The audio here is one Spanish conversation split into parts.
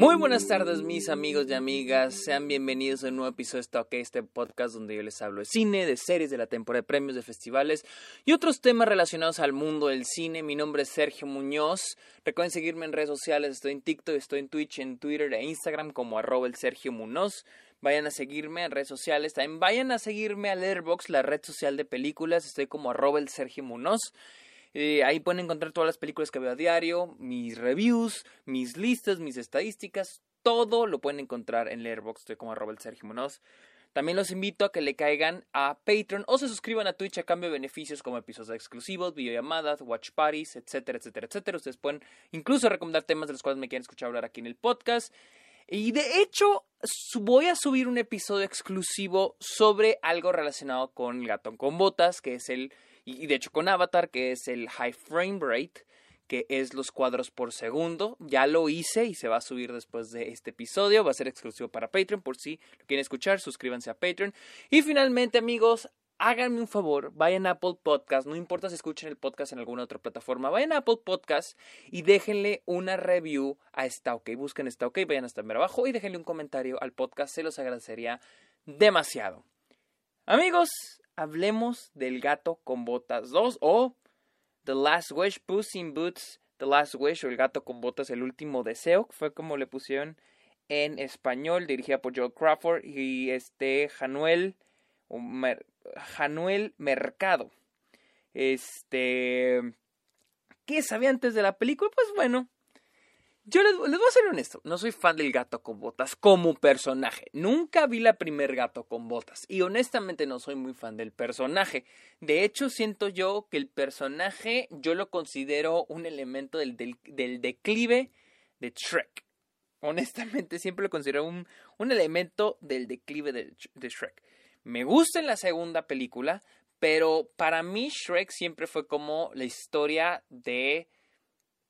Muy buenas tardes mis amigos y amigas, sean bienvenidos a un nuevo episodio de Stock, este podcast donde yo les hablo de cine, de series, de la temporada de premios, de festivales y otros temas relacionados al mundo del cine. Mi nombre es Sergio Muñoz, recuerden seguirme en redes sociales, estoy en TikTok, estoy en Twitch, en Twitter e Instagram como arroba el Sergio Muñoz. Vayan a seguirme en redes sociales, también vayan a seguirme a Letterboxd, la red social de películas, estoy como arroba el Sergio Muñoz. Eh, ahí pueden encontrar todas las películas que veo a diario, mis reviews, mis listas, mis estadísticas, todo lo pueden encontrar en Letterboxd, estoy como el Sergio Munoz. También los invito a que le caigan a Patreon o se suscriban a Twitch a cambio de beneficios como episodios exclusivos, videollamadas, watch parties, etcétera, etcétera, etcétera. Ustedes pueden incluso recomendar temas de los cuales me quieren escuchar hablar aquí en el podcast. Y de hecho, voy a subir un episodio exclusivo sobre algo relacionado con el gato con botas, que es el y, de hecho con Avatar, que es el high frame rate, que es los cuadros por segundo. Ya lo hice y se va a subir después de este episodio. Va a ser exclusivo para Patreon. Por si lo quieren escuchar, suscríbanse a Patreon. Y finalmente, amigos, háganme un favor, vayan a Apple Podcast, no importa si escuchen el podcast en alguna otra plataforma, vayan a Apple Podcast y déjenle una review a esta OK. Busquen esta OK, vayan hasta ver abajo y déjenle un comentario al podcast, se los agradecería demasiado. Amigos, hablemos del gato con botas 2 o The Last Wish, Puss in Boots, The Last Wish o El gato con botas, el último deseo, fue como le pusieron en español, dirigida por Joe Crawford y este Januel, Januel Mercado. Este, ¿qué sabía antes de la película? Pues bueno, yo les, voy a ser honesto, no soy fan del gato con botas como personaje. Nunca vi la primer gato con botas y honestamente no soy muy fan del personaje. De hecho, siento yo que el personaje yo lo considero un elemento del, declive de Shrek. Honestamente, siempre lo considero un, un elemento del declive de, de Shrek. Me gusta en la segunda película, pero para mí Shrek siempre fue como la historia de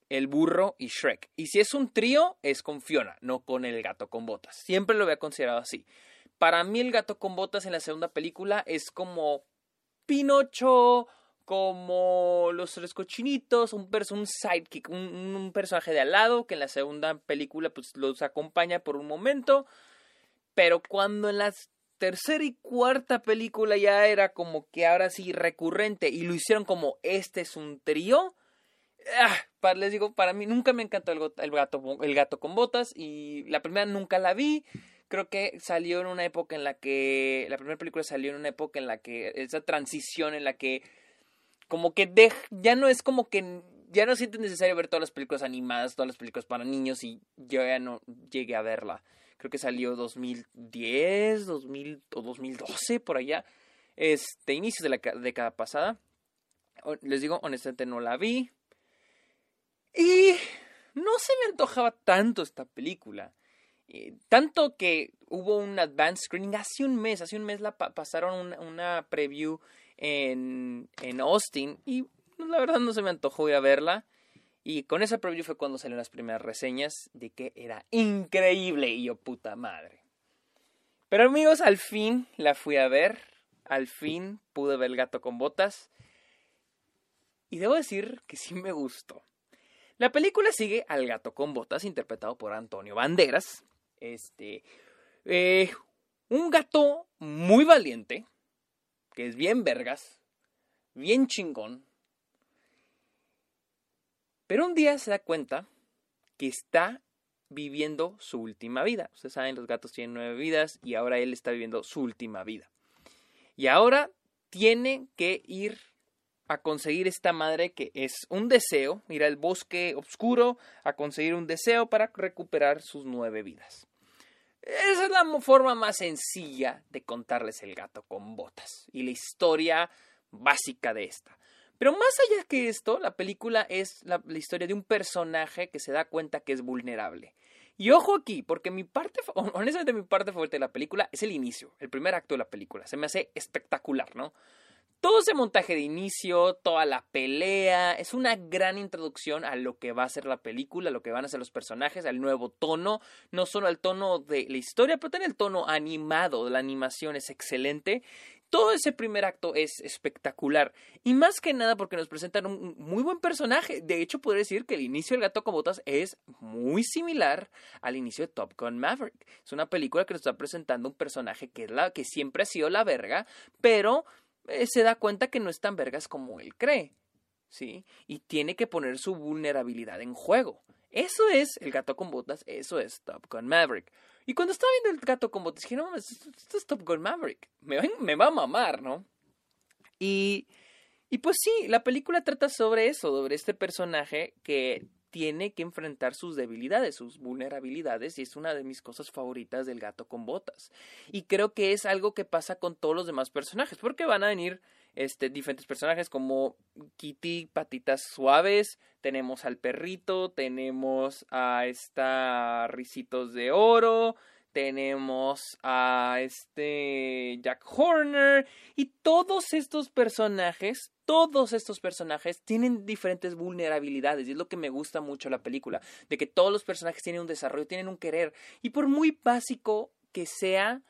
el burro y Shrek. Y si es un trío, es con Fiona, no con el gato con botas. Siempre lo había considerado así. Para mí el gato con botas en la segunda película es como Pinocho, como los tres cochinitos, un, un sidekick, un, personaje de al lado que en la segunda película pues los acompaña por un momento. Pero cuando en la tercera y cuarta película ya era como que ahora sí recurrente y lo hicieron como este es un trío, Ah, les digo, para mí nunca me encantó el, gato, el gato con botas y la primera nunca la vi. Creo que salió en una época en la que, la primera película salió en una época en la que, esa transición en la que, como que ya no es como que, ya no siento necesario ver todas las películas animadas, todas las películas para niños y yo ya no llegué a verla. Creo que salió 2010, 2000 o 2012, por allá, este, inicios de la década pasada. Les digo, honestamente no la vi. Y no se me antojaba tanto esta película. Eh, tanto que hubo un advanced screening hace un mes, hace un mes la pasaron una, preview en, en, Austin y la verdad no se me antojó ir a verla. Y con esa preview fue cuando salieron las primeras reseñas de que era increíble y yo puta madre. Pero amigos, al fin la fui a ver, al fin pude ver el gato con botas. Y debo decir que sí me gustó. La película sigue al gato con botas, interpretado por Antonio Banderas. Este. Eh, un gato muy valiente, que es bien vergas, bien chingón. Pero un día se da cuenta que está viviendo su última vida. Ustedes saben, los gatos tienen nueve vidas y ahora él está viviendo su última vida. Y ahora tiene que ir a conseguir esta madre que es un deseo, ir al bosque oscuro a conseguir un deseo para recuperar sus nueve vidas. Esa es la forma más sencilla de contarles el gato con botas y la historia básica de esta. Pero más allá que esto, la película es la, la, historia de un personaje que se da cuenta que es vulnerable. Y ojo aquí, porque mi parte, honestamente mi parte favorita de la película es el inicio, el primer acto de la película. Se me hace espectacular, ¿no? Todo ese montaje de inicio, toda la pelea, es una gran introducción a lo que va a ser la película, a lo que van a ser los personajes, al nuevo tono, no solo al tono de la historia, pero también el tono animado, la animación es excelente. Todo ese primer acto es espectacular. Y más que nada porque nos presentan un muy buen personaje. De hecho, podría decir que el inicio del gato con botas es muy similar al inicio de Top Gun Maverick. Es una película que nos está presentando un personaje que, es la, que siempre ha sido la verga, pero eh, se da cuenta que no es tan vergas como él cree. ¿Sí? Y tiene que poner su vulnerabilidad en juego. Eso es el gato con botas, eso es Top Gun Maverick. Y cuando estaba viendo el gato con botas, dije, no esto es Top Gun Maverick. Me, me va a mamar, ¿no? Y, y pues sí, la película trata sobre eso, sobre este personaje que tiene que enfrentar sus debilidades, sus vulnerabilidades, y es una de mis cosas favoritas del gato con botas. Y creo que es algo que pasa con todos los demás personajes, porque van a venir este, diferentes personajes como Kitty, patitas suaves, tenemos al perrito, tenemos a esta risitos de oro, tenemos a este Jack Horner y todos estos personajes, todos estos personajes tienen diferentes vulnerabilidades y es lo que me gusta mucho la película, de que todos los personajes tienen un desarrollo, tienen un querer y por muy básico que sea,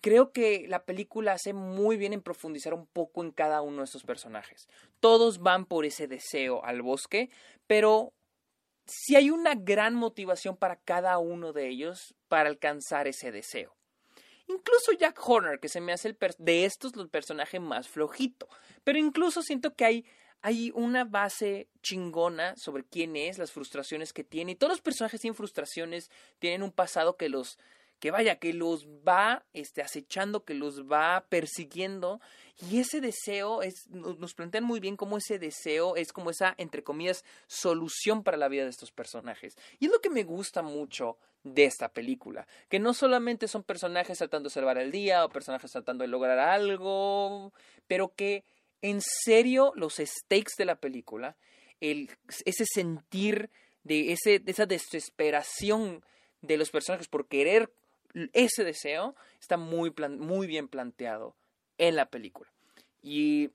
creo que la película hace muy bien en profundizar un poco en cada uno de estos personajes. Todos van por ese deseo al bosque, pero si hay una gran motivación para cada uno de ellos para alcanzar ese deseo. Incluso Jack Horner, que se me hace el de estos el personaje más flojito. Pero incluso siento que hay, hay una base chingona sobre quién es, las frustraciones que tiene. Y todos los personajes tienen frustraciones, tienen un pasado que los, que vaya, que los va este, acechando, que los va persiguiendo. Y ese deseo es, nos plantean muy bien cómo ese deseo es como esa, entre comillas, solución para la vida de estos personajes. Y es lo que me gusta mucho de esta película, que no solamente son personajes tratando de salvar el día o personajes tratando de lograr algo, pero que en serio los stakes de la película, el, ese sentir de, ese, esa desesperación de los personajes por querer ese deseo está muy, muy bien planteado en la película. Y,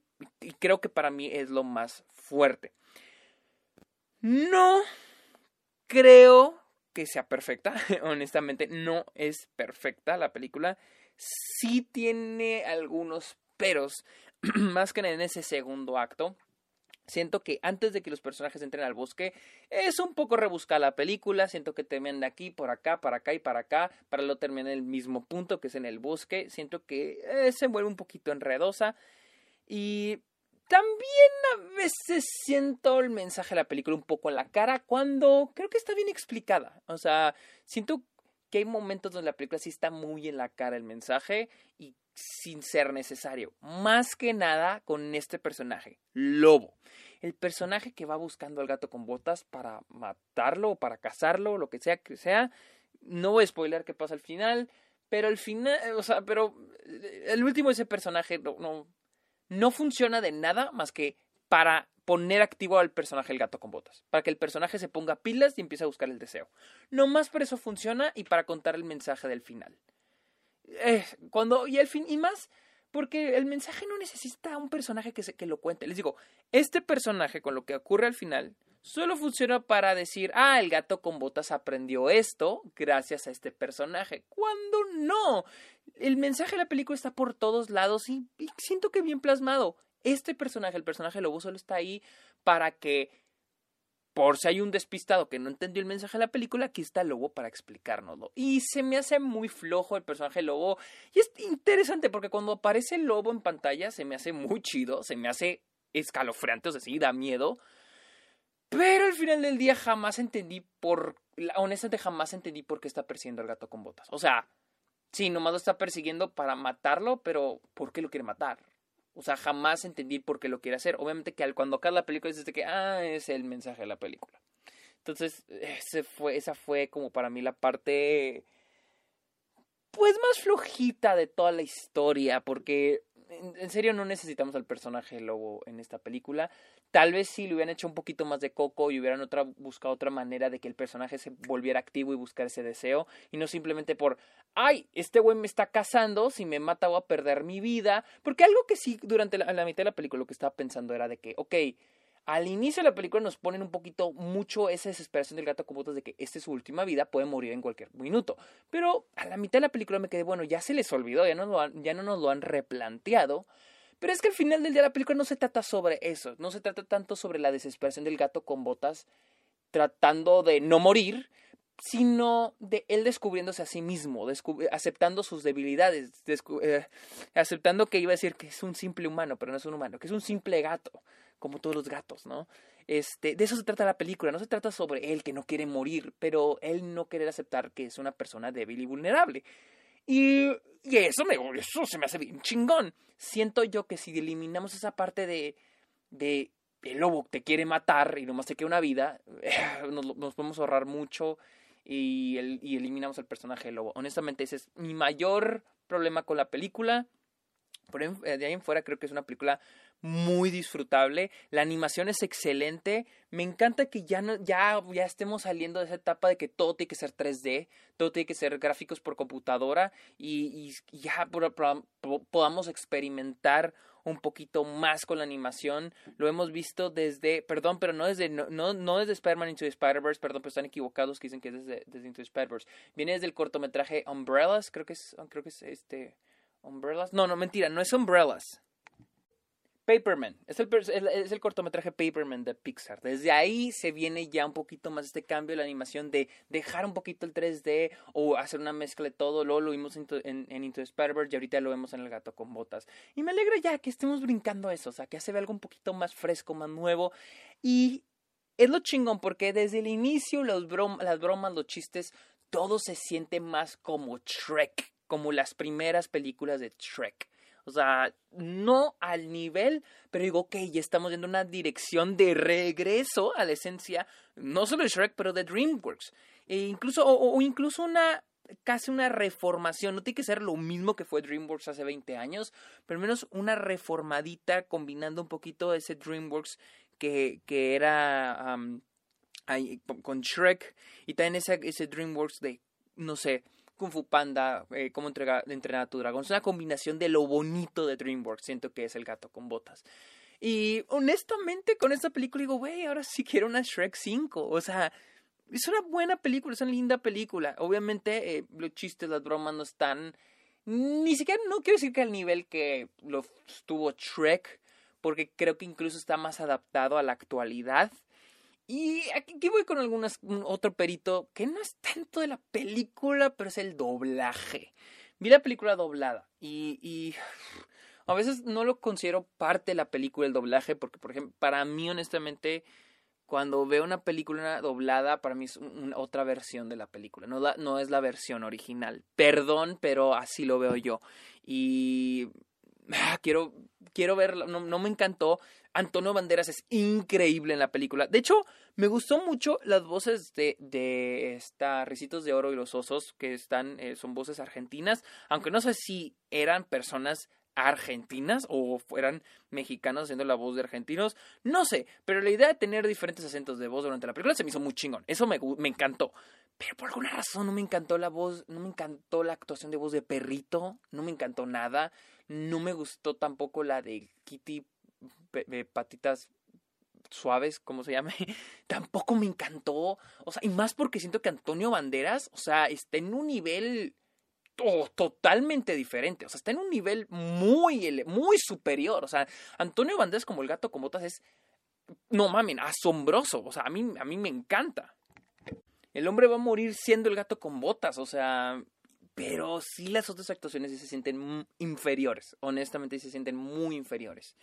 creo que para mí es lo más fuerte. No creo que sea perfecta, honestamente, no es perfecta la película. Sí tiene algunos peros, más que en ese segundo acto. Siento que antes de que los personajes entren al bosque es un poco rebuscar la película. Siento que terminan de aquí, por acá, para acá y para acá. Para lo terminar en el mismo punto que es en el bosque. Siento que eh, se vuelve un poquito enredosa. Y también a veces siento el mensaje de la película un poco en la cara cuando creo que está bien explicada. O sea, siento que hay momentos donde la película sí está muy en la cara el mensaje y sin ser necesario. Más que nada con este personaje, Lobo. El personaje que va buscando al gato con botas para matarlo o para cazarlo, lo que sea que sea. No voy a spoiler qué pasa al final, pero al final, o sea, pero el último ese personaje no, no funciona de nada más que para poner activo al personaje el gato con botas, para que el personaje se ponga pilas y empiece a buscar el deseo. No más por eso funciona y para contar el mensaje del final. Eh, cuando, y al fin, y más, porque el mensaje no necesita un personaje que, se, que lo cuente. Les digo, este personaje con lo que ocurre al final solo funciona para decir, ah, el gato con botas aprendió esto gracias a este personaje. Cuando no, el mensaje de la película está por todos lados y, y siento que bien plasmado. Este personaje, el personaje lobo, solo está ahí para que por si hay un despistado que no entendió el mensaje de la película, aquí está el lobo para explicárnoslo. Y se me hace muy flojo el personaje lobo. Y es interesante porque cuando aparece el lobo en pantalla se me hace muy chido, se me hace escalofriante, o sea, sí, da miedo. Pero al final del día jamás entendí por... Honestamente jamás entendí por qué está persiguiendo al gato con botas. O sea, sí, nomás lo está persiguiendo para matarlo, pero ¿por qué lo quiere matar? O sea, jamás entendí por qué lo quiere hacer. Obviamente que al, cuando acaba la película dices que, ah, es el mensaje de la película. Entonces, ese fue, esa fue como para mí la parte, pues más flojita de toda la historia, porque en serio no necesitamos al personaje lobo en esta película. Tal vez si le hubieran hecho un poquito más de coco y hubieran otra, buscado otra manera de que el personaje se volviera activo y buscar ese deseo. Y no simplemente por, ay, este güey me está cazando, si me mata voy a perder mi vida. Porque algo que sí, durante la, la mitad de la película lo que estaba pensando era de que, ok, al inicio de la película nos ponen un poquito mucho esa desesperación del gato con botas de que esta es su última vida, puede morir en cualquier minuto. Pero a la mitad de la película me quedé, bueno, ya se les olvidó, ya no, ya no nos lo han replanteado. Pero es que al final del día la película no se trata sobre eso, no se trata tanto sobre la desesperación del gato con botas tratando de no morir, sino de él descubriéndose a sí mismo, aceptando sus debilidades, eh, aceptando que iba a decir que es un simple humano, pero no es un humano, que es un simple gato, como todos los gatos, ¿no? Este, de eso se trata la película, no se trata sobre él que no quiere morir, pero él no querer aceptar que es una persona débil y vulnerable. Y, eso, me, eso se me hace bien chingón. Siento yo que si eliminamos esa parte de, de el lobo te quiere matar y nomás te queda una vida, nos podemos ahorrar mucho y, el, y eliminamos al personaje del lobo. Honestamente, ese es mi mayor problema con la película. Por eh, de ahí en fuera creo que es una película muy disfrutable. La animación es excelente. Me encanta que ya no, ya, ya estemos saliendo de esa etapa de que todo tiene que ser 3D, todo tiene que ser gráficos por computadora y, y ya podamos experimentar un poquito más con la animación. Lo hemos visto desde, perdón, pero no desde, no, no, desde Spider-Man Into the Spider-Verse, perdón, pero están equivocados que dicen que es desde, desde Into the Spider-Verse. Viene desde el cortometraje Umbrellas, creo que es, creo que es este, Umbrellas. No, no, mentira, no es Umbrellas. Paperman, es el, es el cortometraje Paperman de Pixar. Desde ahí se viene ya un poquito más este cambio de la animación de dejar un poquito el 3D o hacer una mezcla de todo. Luego lo vimos en, en, Into the Spider-Verse y ahorita lo vemos en El Gato con Botas. Y me alegra ya que estemos brincando eso, o sea, que ya se ve algo un poquito más fresco, más nuevo. Y es lo chingón porque desde el inicio los las bromas, los chistes, todo se siente más como Shrek, como las primeras películas de Shrek. O sea, no al nivel, pero digo, ok, ya estamos en una dirección de regreso a la esencia, no solo de Shrek, pero de DreamWorks. E incluso, o, incluso una casi una reformación, no tiene que ser lo mismo que fue DreamWorks hace 20 años, pero al menos una reformadita combinando un poquito ese DreamWorks que, que era con Shrek y también ese, ese DreamWorks de, no sé, Kung Fu Panda, eh, cómo entrenar a tu dragón. Es una combinación de lo bonito de DreamWorks. Siento que es el gato con botas. Y honestamente, con esta película digo, güey, ahora sí quiero una Shrek 5. O sea, es una buena película, es una linda película. Obviamente, eh, los chistes, las bromas no están. Ni siquiera, no quiero decir que al nivel que lo estuvo Shrek, porque creo que incluso está más adaptado a la actualidad. Y aquí, voy con algunas, otro perito que no es tanto de la película, pero es el doblaje. Vi la película doblada y, a veces no lo considero parte de la película el doblaje, porque, por ejemplo, para mí, honestamente, cuando veo una película doblada, para mí es otra versión de la película, no, no es la versión original. Perdón, pero así lo veo yo. Y ah, quiero, quiero verlo, no, no me encantó. Antonio Banderas es increíble en la película. De hecho, me gustó mucho las voces de, de esta Ricitos de Oro y los Osos, que están, eh, son voces argentinas, aunque no sé si eran personas argentinas o fueran mexicanos haciendo la voz de argentinos, no sé, pero la idea de tener diferentes acentos de voz durante la película se me hizo muy chingón, eso me, me encantó, pero por alguna razón no me encantó la voz, no me encantó la actuación de voz de perrito, no me encantó nada, no me gustó tampoco la de Kitty patitas suaves, como se llame, tampoco me encantó. O sea, y más porque siento que Antonio Banderas, o sea, está en un nivel totalmente diferente. O sea, está en un nivel muy, muy superior. O sea, Antonio Banderas como el gato con botas es, no mamen, asombroso. O sea, a mí, a mí me encanta. El hombre va a morir siendo el gato con botas. O sea, pero sí las otras actuaciones se sienten inferiores. Honestamente, se sienten muy inferiores.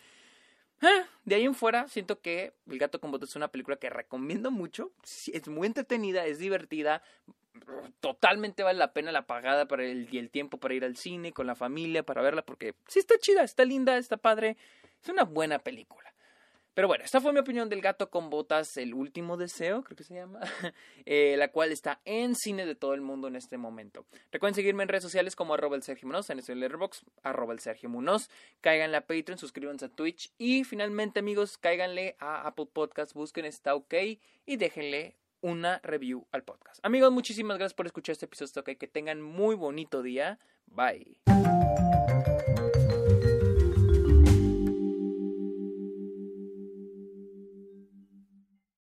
Eh, de ahí en fuera, siento que El gato con botas es una película que recomiendo mucho. Es muy entretenida, es divertida. Totalmente vale la pena la pagada para el, y el tiempo para ir al cine con la familia, para verla, porque sí está chida, está linda, está padre. Es una buena película. Pero bueno, esta fue mi opinión del gato con botas, el último deseo, creo que se llama, eh, la cual está en cine de todo el mundo en este momento. Recuerden seguirme en redes sociales como arroba el Sergio Munoz, en el Letterboxd, arroba el Sergio Munoz, cáiganle a Patreon, suscríbanse a Twitch y finalmente amigos, cáiganle a Apple Podcast, busquen Está OK y déjenle una review al podcast. Amigos, muchísimas gracias por escuchar este episodio. Que tengan muy bonito día. Bye.